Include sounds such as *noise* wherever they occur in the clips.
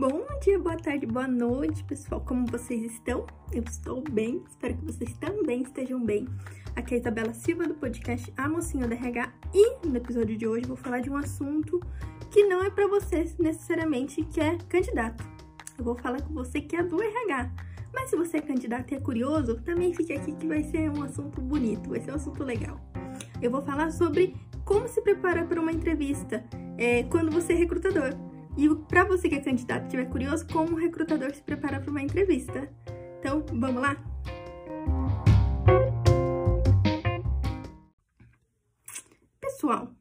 Bom dia, boa tarde, boa noite, pessoal. Como vocês estão? Eu estou bem, espero que vocês também estejam bem. Aqui é a Isabela Silva do podcast A Mocinha da RH e no episódio de hoje vou falar de um assunto que não é para você necessariamente que é candidato. Eu vou falar com você que é do RH. Mas se você é candidato e é curioso, também fique aqui que vai ser um assunto bonito, vai ser um assunto legal. Eu vou falar sobre como se preparar para uma entrevista é, quando você é recrutador. E para você que é candidato e estiver curioso, como o recrutador se prepara para uma entrevista. Então, vamos lá? Pessoal,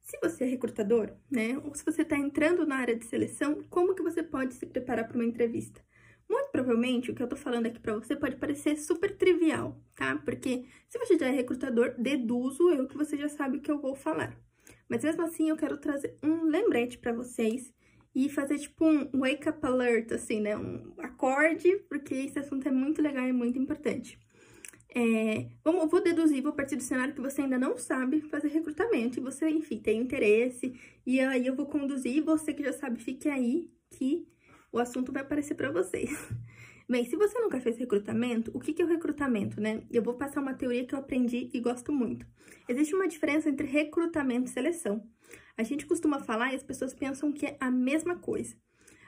se você é recrutador, né, ou se você está entrando na área de seleção, como que você pode se preparar para uma entrevista? Muito provavelmente, o que eu tô falando aqui para você pode parecer super trivial, tá? Porque se você já é recrutador, deduzo eu que você já sabe o que eu vou falar. Mas mesmo assim, eu quero trazer um lembrete para vocês e fazer tipo um wake up alert, assim, né? Um acorde, porque esse assunto é muito legal e muito importante. É, vamos, vou deduzir, vou partir do cenário que você ainda não sabe fazer recrutamento e você, enfim, tem interesse, e aí eu vou conduzir, você que já sabe, fique aí, que o assunto vai aparecer para vocês. *laughs* Bem, se você nunca fez recrutamento, o que é o recrutamento, né? Eu vou passar uma teoria que eu aprendi e gosto muito. Existe uma diferença entre recrutamento e seleção. A gente costuma falar e as pessoas pensam que é a mesma coisa.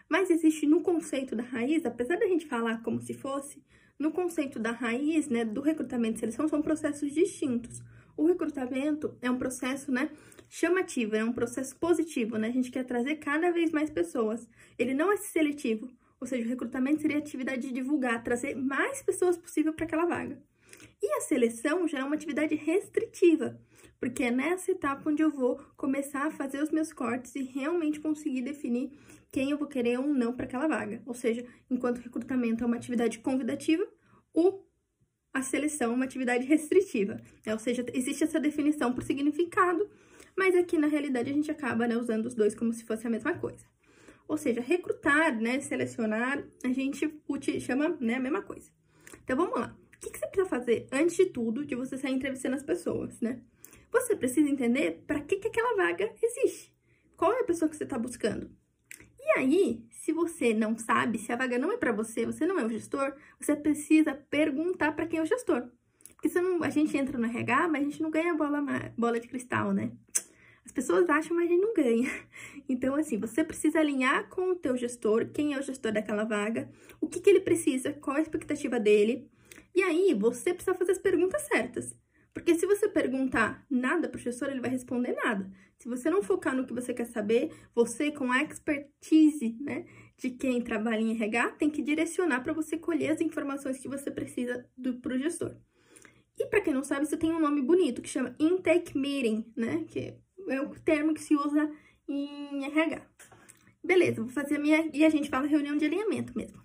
Mas existe no conceito da raiz, apesar da gente falar como se fosse, no conceito da raiz, né, do recrutamento e seleção são processos distintos. O recrutamento é um processo, né, chamativo, é um processo positivo, né? A gente quer trazer cada vez mais pessoas. Ele não é seletivo. Ou seja, o recrutamento seria a atividade de divulgar, trazer mais pessoas possível para aquela vaga. E a seleção já é uma atividade restritiva, porque é nessa etapa onde eu vou começar a fazer os meus cortes e realmente conseguir definir quem eu vou querer ou não para aquela vaga. Ou seja, enquanto o recrutamento é uma atividade convidativa, o a seleção é uma atividade restritiva. Né? Ou seja, existe essa definição por significado, mas aqui na realidade a gente acaba né, usando os dois como se fosse a mesma coisa. Ou seja, recrutar, né, selecionar, a gente chama né, a mesma coisa. Então, vamos lá. O que, você precisa fazer antes de tudo, de você sair entrevistando as pessoas, né? Você precisa entender para que, que aquela vaga existe. Qual é a pessoa que você está buscando? E aí, se você não sabe, se a vaga não é para você, você não é o gestor, você precisa perguntar para quem é o gestor. Porque não, a gente entra no RH, mas a gente não ganha bola, bola de cristal, né? As pessoas acham, mas a gente não ganha. *laughs* Então, assim, você precisa alinhar com o teu gestor, quem é o gestor daquela vaga, o que, que ele precisa, qual a expectativa dele. E aí, você precisa fazer as perguntas certas. Porque se você perguntar nada para o gestor, ele vai responder nada. Se você não focar no que você quer saber, você, com a expertise né, de quem trabalha em RH, tem que direcionar para você colher as informações que você precisa para o gestor. E para quem não sabe, isso tem um nome bonito que chama Intake Meeting, né? Que é o termo que se usa em RH. Beleza, vou fazer a minha. E a gente fala reunião de alinhamento mesmo.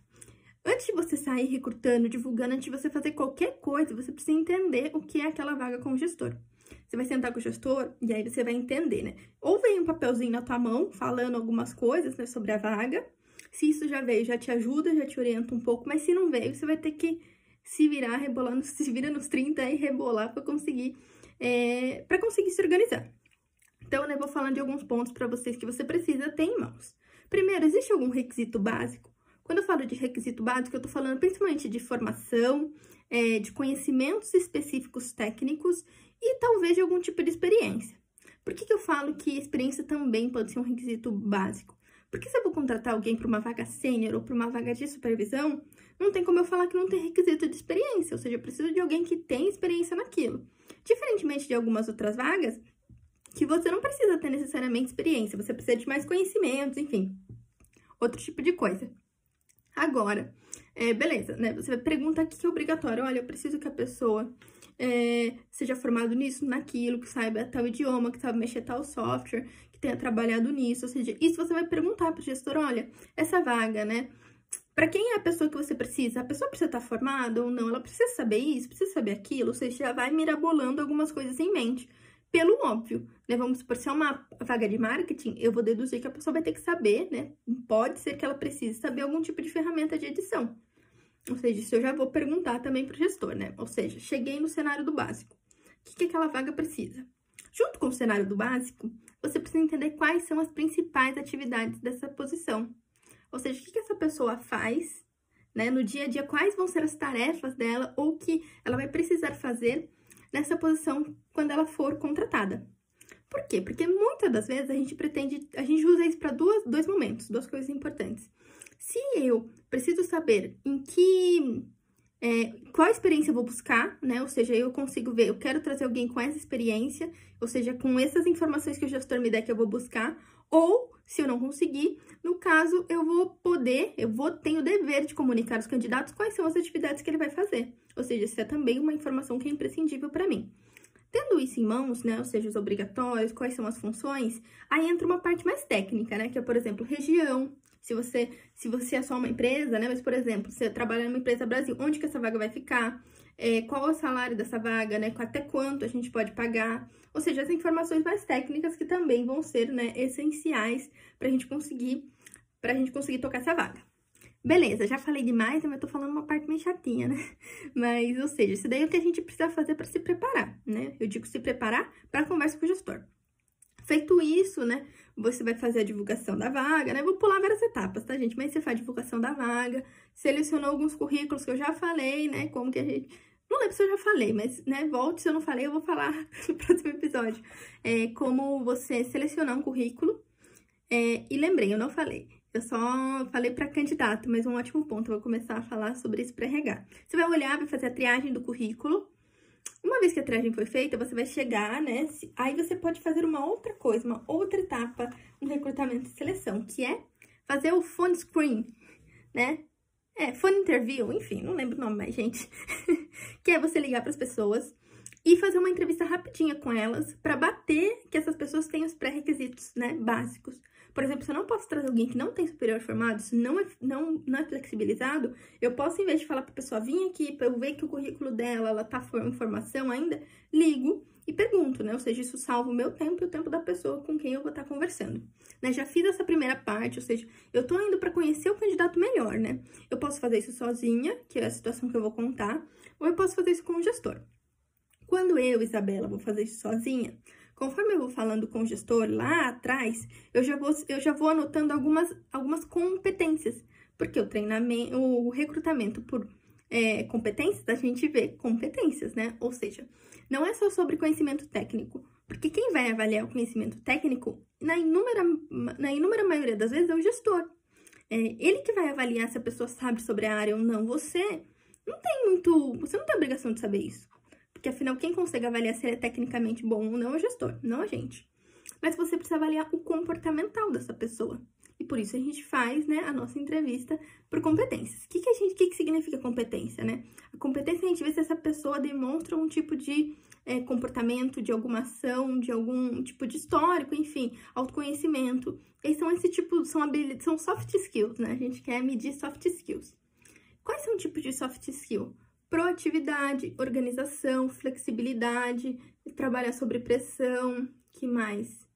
Antes de você sair recrutando, divulgando, antes de você fazer qualquer coisa, você precisa entender o que é aquela vaga com o gestor. Você vai sentar com o gestor e aí você vai entender, né? Ou vem um papelzinho na tua mão falando algumas coisas né, sobre a vaga. Se isso já veio, já te ajuda, já te orienta um pouco, mas se não veio, você vai ter que se virar, rebolando, *laughs* se vira nos 30 e rebolar para conseguir, é, para conseguir se organizar. Então, né, vou falando de alguns pontos para vocês que você precisa ter em mãos. Primeiro, existe algum requisito básico? Quando eu falo de requisito básico, eu estou falando principalmente de formação, é, de conhecimentos específicos técnicos e talvez de algum tipo de experiência. Por que, que eu falo que experiência também pode ser um requisito básico? Porque se eu vou contratar alguém para uma vaga sênior ou para uma vaga de supervisão, não tem como eu falar que não tem requisito de experiência, ou seja, eu preciso de alguém que tem experiência naquilo. Diferentemente de algumas outras vagas, que você não precisa ter necessariamente experiência, você precisa de mais conhecimentos, enfim, outro tipo de coisa. Agora, é, beleza, né? Você pergunta o que é obrigatório. Olha, eu preciso que a pessoa é, seja formado nisso, naquilo, que saiba tal idioma, que saiba mexer tal software, que tenha trabalhado nisso. Ou seja, isso você vai perguntar para o gestor: olha, essa vaga, né? Para quem é a pessoa que você precisa? A pessoa precisa estar formada ou não? Ela precisa saber isso, precisa saber aquilo. Você já vai mirabolando algumas coisas em mente pelo óbvio, né? Vamos supor, se é uma vaga de marketing, eu vou deduzir que a pessoa vai ter que saber, né? Pode ser que ela precise saber algum tipo de ferramenta de edição. Ou seja, isso eu já vou perguntar também para o gestor, né? Ou seja, cheguei no cenário do básico. O que, que aquela vaga precisa? Junto com o cenário do básico, você precisa entender quais são as principais atividades dessa posição. Ou seja, o que, que essa pessoa faz, né, no dia a dia, quais vão ser as tarefas dela ou que ela vai precisar fazer nessa posição quando ela for contratada. Por quê? Porque muitas das vezes a gente pretende, a gente usa isso para dois momentos, duas coisas importantes. Se eu preciso saber em que é, qual experiência eu vou buscar, né? Ou seja, eu consigo ver, eu quero trazer alguém com essa experiência, ou seja, com essas informações que o gestor me der que eu vou buscar, ou se eu não conseguir, no caso, eu vou poder, eu vou ter o dever de comunicar aos candidatos quais são as atividades que ele vai fazer. Ou seja, isso é também uma informação que é imprescindível para mim. Tendo isso em mãos, né, ou seja, os obrigatórios, quais são as funções, aí entra uma parte mais técnica, né, que é, por exemplo, região, se você, se você é só uma empresa, né? Mas, por exemplo, você trabalha numa empresa Brasil, onde que essa vaga vai ficar? É, qual é o salário dessa vaga, né? Até quanto a gente pode pagar? Ou seja, as informações mais técnicas que também vão ser, né, essenciais para a gente conseguir, pra gente conseguir tocar essa vaga. Beleza, já falei demais, mas eu tô falando uma parte meio chatinha, né? *laughs* Mas, ou seja, isso daí é o que a gente precisa fazer para se preparar, né? Eu digo se preparar para a conversa com o gestor. Feito isso, né, você vai fazer a divulgação da vaga, né? Vou pular várias etapas, tá, gente? Mas você faz a divulgação da vaga, selecionou alguns currículos que eu já falei, né? Como que a gente. Não lembro se eu já falei, mas, né, volte se eu não falei, eu vou falar *laughs* no próximo episódio. É, como você selecionar um currículo. É, e lembrei, eu não falei. Eu só falei para candidato, mas um ótimo ponto. Eu vou começar a falar sobre isso para RH. Você vai olhar, vai fazer a triagem do currículo, uma vez que a triagem foi feita, você vai chegar, né? Aí você pode fazer uma outra coisa, uma outra etapa no recrutamento e seleção, que é fazer o phone screen, né? É, phone interview, enfim, não lembro o nome mais, gente. *laughs* que é você ligar para as pessoas e fazer uma entrevista rapidinha com elas para bater que essas pessoas têm os pré-requisitos, né, básicos por exemplo, se eu não posso trazer alguém que não tem superior formado, se não é, não, não é flexibilizado, eu posso, em vez de falar para a pessoa vir aqui para eu ver que o currículo dela, ela tá em formação ainda, ligo e pergunto, né? Ou seja, isso salva o meu tempo e o tempo da pessoa com quem eu vou estar conversando. Né? Já fiz essa primeira parte, ou seja, eu tô indo para conhecer o candidato melhor, né? Eu posso fazer isso sozinha, que é a situação que eu vou contar, ou eu posso fazer isso com o gestor. Quando eu, Isabela, vou fazer isso sozinha, Conforme eu vou falando com o gestor lá atrás, eu já vou, eu já vou anotando algumas, algumas competências, porque o treinamento, o recrutamento por é, competências, a gente vê competências, né? Ou seja, não é só sobre conhecimento técnico, porque quem vai avaliar o conhecimento técnico, na inúmera, na inúmera maioria das vezes, é o gestor. É ele que vai avaliar se a pessoa sabe sobre a área ou não. Você não tem muito. Você não tem obrigação de saber isso porque afinal, quem consegue avaliar se ele é tecnicamente bom ou não é o gestor, não a gente. Mas você precisa avaliar o comportamental dessa pessoa. E por isso a gente faz, né, a nossa entrevista por competências. O que, que a gente, que, que significa competência, né? A competência a gente vê se essa pessoa demonstra um tipo de é, comportamento, de alguma ação, de algum tipo de histórico, enfim, autoconhecimento. E são esse tipo, são habilidades, são soft skills, né? A gente quer medir soft skills. Quais são os tipos de soft skill? proatividade, organização, flexibilidade, trabalhar sobre pressão, que mais?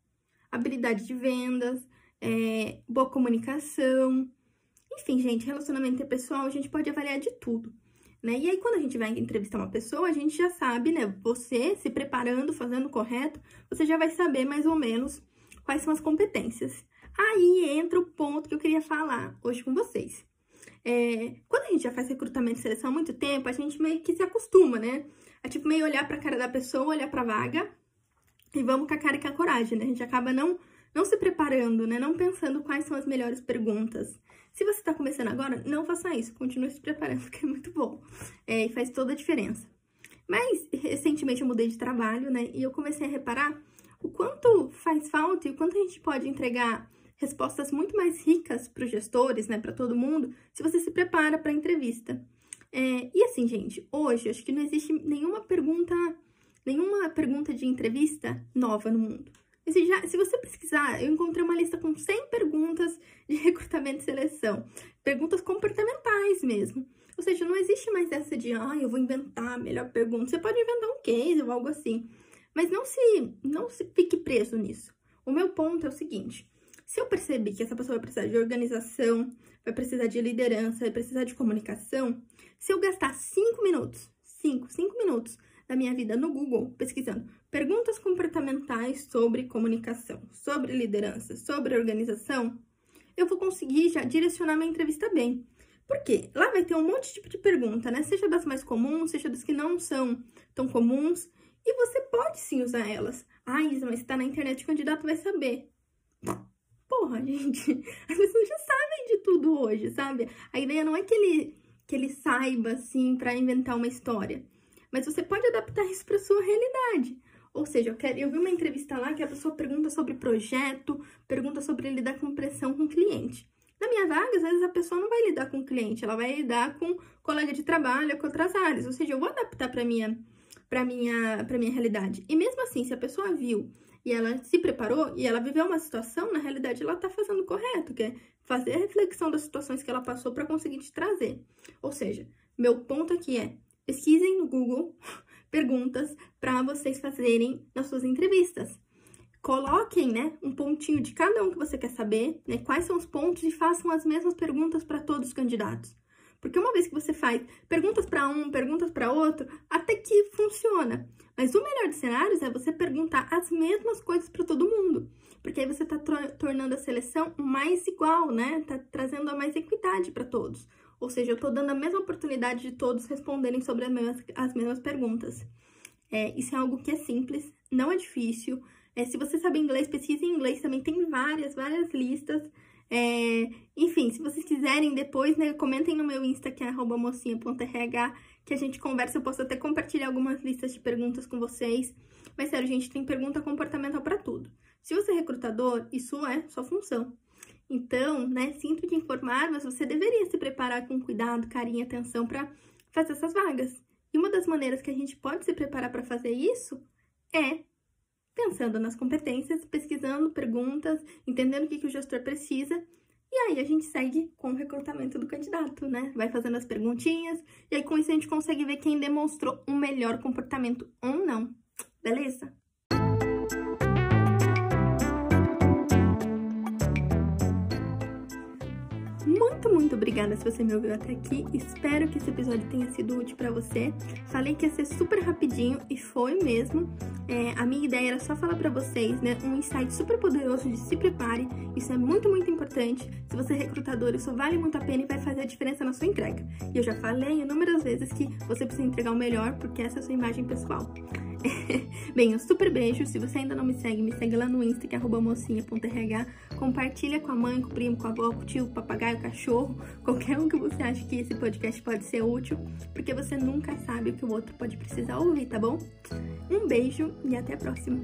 Habilidade de vendas, é, boa comunicação. Enfim, gente, relacionamento interpessoal, a gente pode avaliar de tudo. Né? E aí, quando a gente vai entrevistar uma pessoa, a gente já sabe, né? Você se preparando, fazendo o correto, você já vai saber mais ou menos quais são as competências. Aí entra o ponto que eu queria falar hoje com vocês. É, quando a gente já faz recrutamento e seleção há muito tempo, a gente meio que se acostuma, né? É tipo meio olhar pra cara da pessoa, olhar pra vaga e vamos com a cara e com a coragem, né? A gente acaba não, não se preparando, né? Não pensando quais são as melhores perguntas. Se você tá começando agora, não faça isso. Continue se preparando, *laughs* porque é muito bom. É, e faz toda a diferença. Mas, recentemente eu mudei de trabalho, né? E eu comecei a reparar o quanto faz falta e o quanto a gente pode entregar respostas muito mais ricas para os gestores, né, para todo mundo, se você se prepara para a entrevista. É, e assim, gente, hoje acho que não existe nenhuma pergunta, nenhuma pergunta de entrevista nova no mundo. Se, já, se você pesquisar, eu encontrei uma lista com 100 perguntas de *laughs* recrutamento e seleção. Perguntas comportamentais mesmo. Ou seja, não existe mais essa de, ah, eu vou inventar a melhor pergunta. Você pode inventar um case ou algo assim. Mas não se, não se fique preso nisso. O meu ponto é o seguinte: se eu perceber que essa pessoa vai precisar de organização, vai precisar de liderança, vai precisar de comunicação, se eu gastar cinco minutos, cinco, cinco minutos da minha vida no Google pesquisando perguntas comportamentais sobre comunicação, sobre liderança, sobre organização, eu vou conseguir já direcionar minha entrevista bem. Por quê? Lá vai ter um monte de tipo de pergunta, né? Seja das mais comuns, seja das que não são tão comuns. E você pode sim usar elas. Ah, Isa, mas se tá na internet, o candidato vai saber. Porra, *laughs* gente, as pessoas já sabem de tudo hoje, sabe? A ideia não é que ele, que ele saiba, assim, para inventar uma história. Mas você pode adaptar isso para sua realidade. Ou seja, eu, quero, eu vi uma entrevista lá que a pessoa pergunta sobre projeto, pergunta sobre lidar com pressão com o cliente. Na minha vaga, às vezes a pessoa não vai lidar com o cliente, ela vai lidar com colega de trabalho, com outras áreas. Ou seja, eu vou adaptar para minha para minha para minha realidade. E mesmo assim, se a pessoa viu e ela se preparou e ela viveu uma situação, na realidade ela tá fazendo correto, que é fazer a reflexão das situações que ela passou para conseguir te trazer. Ou seja, meu ponto aqui é: pesquisem no Google perguntas para vocês fazerem nas suas entrevistas coloquem, né, um pontinho de cada um que você quer saber, né, quais são os pontos e façam as mesmas perguntas para todos os candidatos. Porque uma vez que você faz perguntas para um, perguntas para outro, até que funciona. Mas o melhor dos cenários é você perguntar as mesmas coisas para todo mundo. Porque aí você está tornando a seleção mais igual, né? Tá trazendo a mais equidade para todos. Ou seja, eu estou dando a mesma oportunidade de todos responderem sobre as mesmas, as mesmas perguntas. É, isso é algo que é simples, não é difícil. É, se você sabe inglês, pesquise em inglês, também tem várias, várias listas. É, enfim, se vocês quiserem depois, né, comentem no meu Insta, que é mocinha.rh, que a gente conversa, eu posso até compartilhar algumas listas de perguntas com vocês. Mas sério, gente, tem pergunta comportamental para tudo. Se você é recrutador, isso é sua função. Então, né, sinto de informar, mas você deveria se preparar com cuidado, carinho e atenção para fazer essas vagas. E uma das maneiras que a gente pode se preparar para fazer isso é pensando nas competências, pesquisando perguntas, entendendo o que, que o gestor precisa. E aí a gente segue com o recrutamento do candidato, né? Vai fazendo as perguntinhas, e aí com isso a gente consegue ver quem demonstrou um melhor comportamento ou não. Beleza? Muito, muito obrigada se você me ouviu até aqui. Espero que esse episódio tenha sido útil para você. Falei que ia ser super rapidinho e foi mesmo. É, a minha ideia era só falar para vocês, né, um insight super poderoso de se prepare. Isso é muito, muito importante. Se você é recrutador, isso vale muito a pena e vai fazer a diferença na sua entrega. E eu já falei inúmeras vezes que você precisa entregar o melhor porque essa é a sua imagem pessoal. *laughs* Bem, um super beijo. Se você ainda não me segue, me segue lá no Insta, que é mocinha.rh. Compartilha com a mãe, com o primo, com a avó, com o tio, com o papagaio, com o cachorro, *laughs* qualquer um que você acha que esse podcast pode ser útil, porque você nunca sabe o que o outro pode precisar ouvir, tá bom? Um beijo e até a próxima!